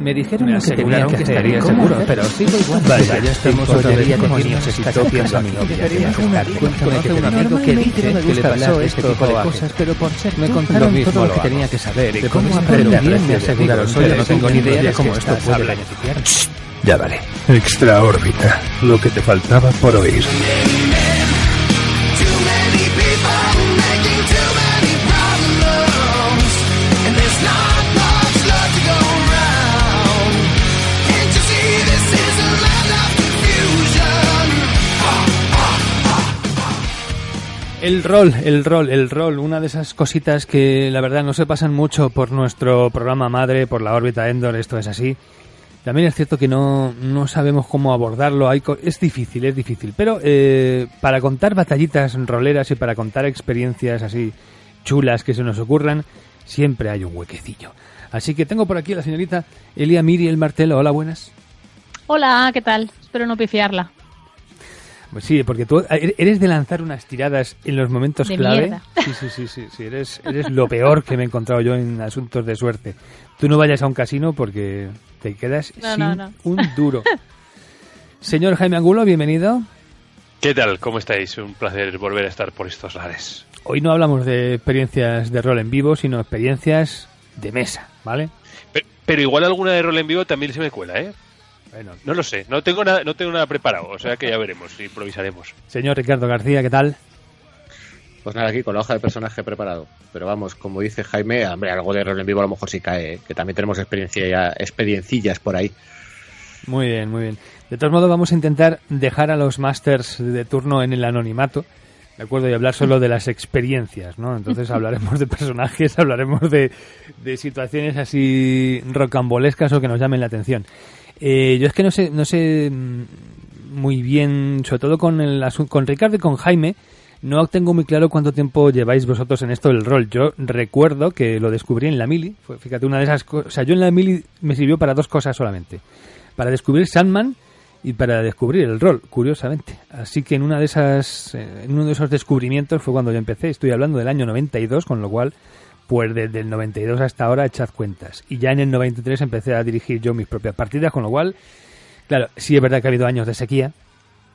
Me dijeron Me que tenía aseguraron que que estaría ¿Y cómo seguro, pero sigo igual. Vaya, ya estamos otra vez decirnos niños. piensa a mi novia. Debería que un que amigo que dice que le pasó este tipo de cosas, pero por ser Me contaron todo lo que tenía que saber y De cómo aprender. aprender, me aseguraron, yo no tengo ni idea de cómo esto puede beneficiar. Ya vale. Extraórbita. Lo que te faltaba por oír. El rol, el rol, el rol, una de esas cositas que la verdad no se pasan mucho por nuestro programa madre, por la órbita Endor, esto es así. También es cierto que no, no sabemos cómo abordarlo, hay es difícil, es difícil. Pero eh, para contar batallitas roleras y para contar experiencias así chulas que se nos ocurran, siempre hay un huequecillo. Así que tengo por aquí a la señorita Elia Miriel Martelo. Hola, buenas. Hola, ¿qué tal? Espero no pifiarla. Pues sí, porque tú er- eres de lanzar unas tiradas en los momentos De clave. mierda. Sí, sí, sí, sí, sí, eres, eres lo peor que me he encontrado yo en asuntos de suerte. Tú no vayas a un casino porque te quedas No, sin no, no. un duro. Señor Jaime Angulo, bienvenido. ¿Qué tal? ¿Cómo estáis? Un placer volver a estar por estos lares. Hoy no hablamos de experiencias de rol en vivo, sino experiencias de mesa, ¿vale? Pe- Pero igual alguna de rol en vivo también se me cuela, ¿eh? Bueno, No lo sé, no tengo nada, no tengo nada preparado, o sea que ya veremos, improvisaremos. señor Ricardo García, ¿qué tal? Pues nada, aquí con la hoja de personaje preparado. Pero vamos, como dice Jaime, hombre, algo de rol en vivo a lo mejor sí cae, ¿eh? que también tenemos experiencia ya, experiencillas por ahí. Muy bien, muy bien. De todos modos, vamos a intentar dejar a los masters de turno en el anonimato, ¿de acuerdo? Y hablar solo de las experiencias, ¿no? Entonces hablaremos de personajes, hablaremos de, de situaciones así rocambolescas o que nos llamen la atención. Eh, yo es que no sé, no sé mm, muy bien, sobre todo con, el, con Ricardo y con Jaime, no tengo muy claro cuánto tiempo lleváis vosotros en esto del rol. Yo recuerdo que lo descubrí en la mili. Fue, fíjate, una de esas cosas. O sea, yo en la mili me sirvió para dos cosas solamente: para descubrir Sandman y para descubrir el rol, curiosamente. Así que en una de esas, eh, en uno de esos descubrimientos fue cuando yo empecé. Estoy hablando del año 92, con lo cual, pues desde el 92 hasta ahora echad cuentas. Y ya en el 93 empecé a dirigir yo mis propias partidas, con lo cual, claro, sí es verdad que ha habido años de sequía,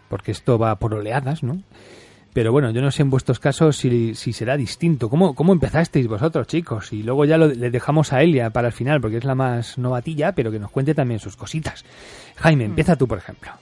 porque esto va por oleadas, ¿no? Pero bueno, yo no sé en vuestros casos si, si será distinto. ¿Cómo, ¿Cómo empezasteis vosotros, chicos? Y luego ya lo, le dejamos a Elia para el final, porque es la más novatilla, pero que nos cuente también sus cositas. Jaime, empieza tú, por ejemplo.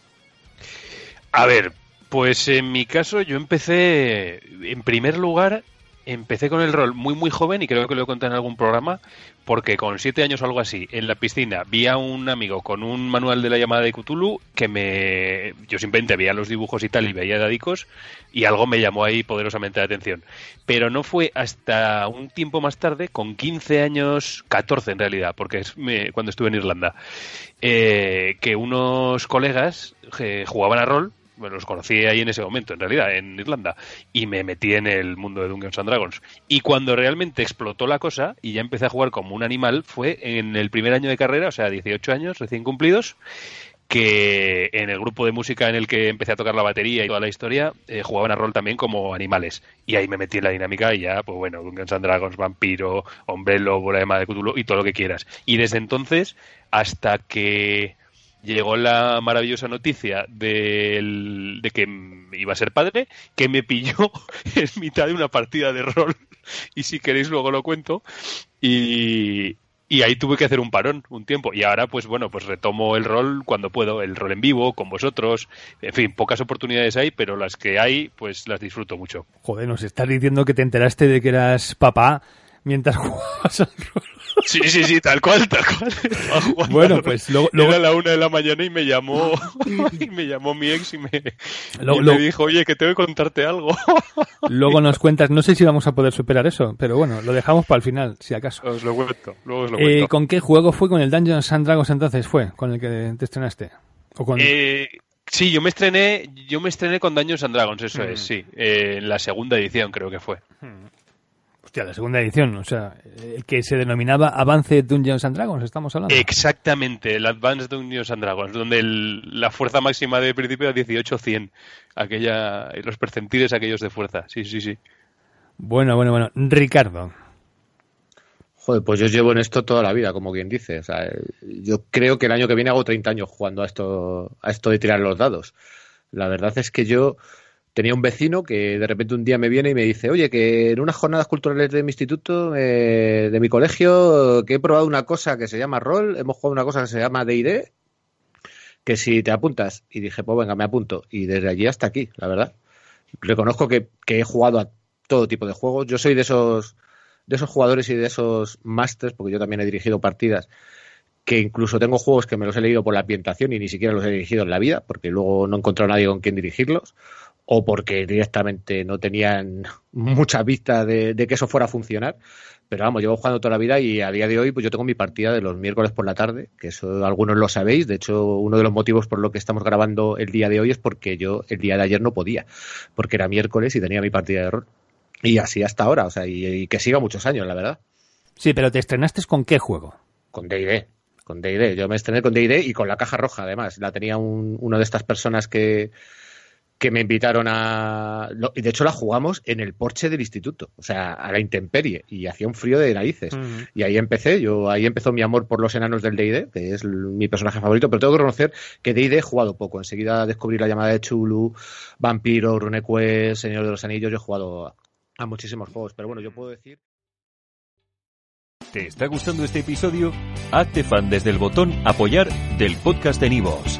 A ver, pues en mi caso yo empecé, en primer lugar, empecé con el rol muy muy joven y creo que lo contado en algún programa, porque con siete años o algo así, en la piscina, vi a un amigo con un manual de la llamada de Cthulhu que me... Yo simplemente veía los dibujos y tal y veía dadicos y algo me llamó ahí poderosamente la atención. Pero no fue hasta un tiempo más tarde, con 15 años, 14 en realidad, porque es me- cuando estuve en Irlanda, eh, que unos colegas eh, jugaban a rol bueno, los conocí ahí en ese momento, en realidad, en Irlanda, y me metí en el mundo de Dungeons and Dragons. Y cuando realmente explotó la cosa y ya empecé a jugar como un animal, fue en el primer año de carrera, o sea, 18 años recién cumplidos, que en el grupo de música en el que empecé a tocar la batería y toda la historia, eh, jugaban a rol también como animales. Y ahí me metí en la dinámica y ya, pues bueno, Dungeons and Dragons, Vampiro, Hombre Lobo, la de Cthulhu y todo lo que quieras. Y desde entonces, hasta que llegó la maravillosa noticia de que iba a ser padre, que me pilló en mitad de una partida de rol. Y si queréis luego lo cuento. Y, y ahí tuve que hacer un parón un tiempo. Y ahora, pues bueno, pues retomo el rol cuando puedo, el rol en vivo, con vosotros. En fin, pocas oportunidades hay, pero las que hay, pues las disfruto mucho. Joder, nos estás diciendo que te enteraste de que eras papá mientras jugabas al rol. Sí, sí, sí, tal cual, tal cual. Bueno, pues luego- luego- Era la una de la mañana y me llamó, y me llamó mi ex y me, y me dijo, oye, que tengo que contarte algo. Luego nos cuentas, no sé si vamos a poder superar eso, pero bueno, lo dejamos para el final, si acaso. Os lo cuento, luego os lo Eh, cuento. ¿Con qué juego fue? ¿Con el Dungeons and Dragons entonces fue? ¿Con el que te estrenaste? ¿O con... Eh, sí, yo me estrené, yo me estrené con Dungeons and Dragons, eso es, sí, eh, en la segunda edición creo que fue. Hostia, la segunda edición, o sea, el que se denominaba Avance Dungeons and Dragons, estamos hablando. Exactamente, el Advanced Dungeons and Dragons, donde el- la fuerza máxima de principio era 18-100, aquella, los percentiles aquellos de fuerza, sí, sí, sí. Bueno, bueno, bueno. Ricardo. Joder, pues yo llevo en esto toda la vida, como quien dice. O sea, yo creo que el año que viene hago 30 años jugando a esto, a esto de tirar los dados. La verdad es que yo tenía un vecino que de repente un día me viene y me dice, oye, que en unas jornadas culturales de mi instituto, eh, de mi colegio, que he probado una cosa que se llama rol, hemos jugado una cosa que se llama D&D, que si te apuntas. Y dije, pues venga, me apunto. Y desde allí hasta aquí, la verdad. Reconozco que, que he jugado a todo tipo de juegos. Yo soy de esos de esos jugadores y de esos masters, porque yo también he dirigido partidas, que incluso tengo juegos que me los he leído por la ambientación y ni siquiera los he dirigido en la vida, porque luego no he encontrado a nadie con quien dirigirlos, o porque directamente no tenían mucha vista de, de que eso fuera a funcionar. Pero vamos, llevo jugando toda la vida y a día de hoy pues yo tengo mi partida de los miércoles por la tarde, que eso algunos lo sabéis. De hecho, uno de los motivos por lo que estamos grabando el día de hoy es porque yo el día de ayer no podía, porque era miércoles y tenía mi partida de rol. Y así hasta ahora, o sea, y, y que siga muchos años, la verdad. Sí, pero ¿te estrenaste con qué juego? Con D&D, con D&D. Yo me estrené con D&D y con la caja roja, además. La tenía un, una de estas personas que, que me invitaron a... Y de hecho la jugamos en el porche del instituto, o sea, a la intemperie, y hacía un frío de narices. Y ahí empecé, yo ahí empezó mi amor por los enanos del D&D, que es mi personaje favorito, pero tengo que reconocer que D&D he jugado poco. Enseguida descubrí la llamada de Chulu, Vampiro, RuneQuest, Señor de los Anillos, yo he jugado a, a muchísimos juegos, pero bueno, yo puedo decir... ¿Te está gustando este episodio? Hazte fan desde el botón Apoyar del podcast de Nivos.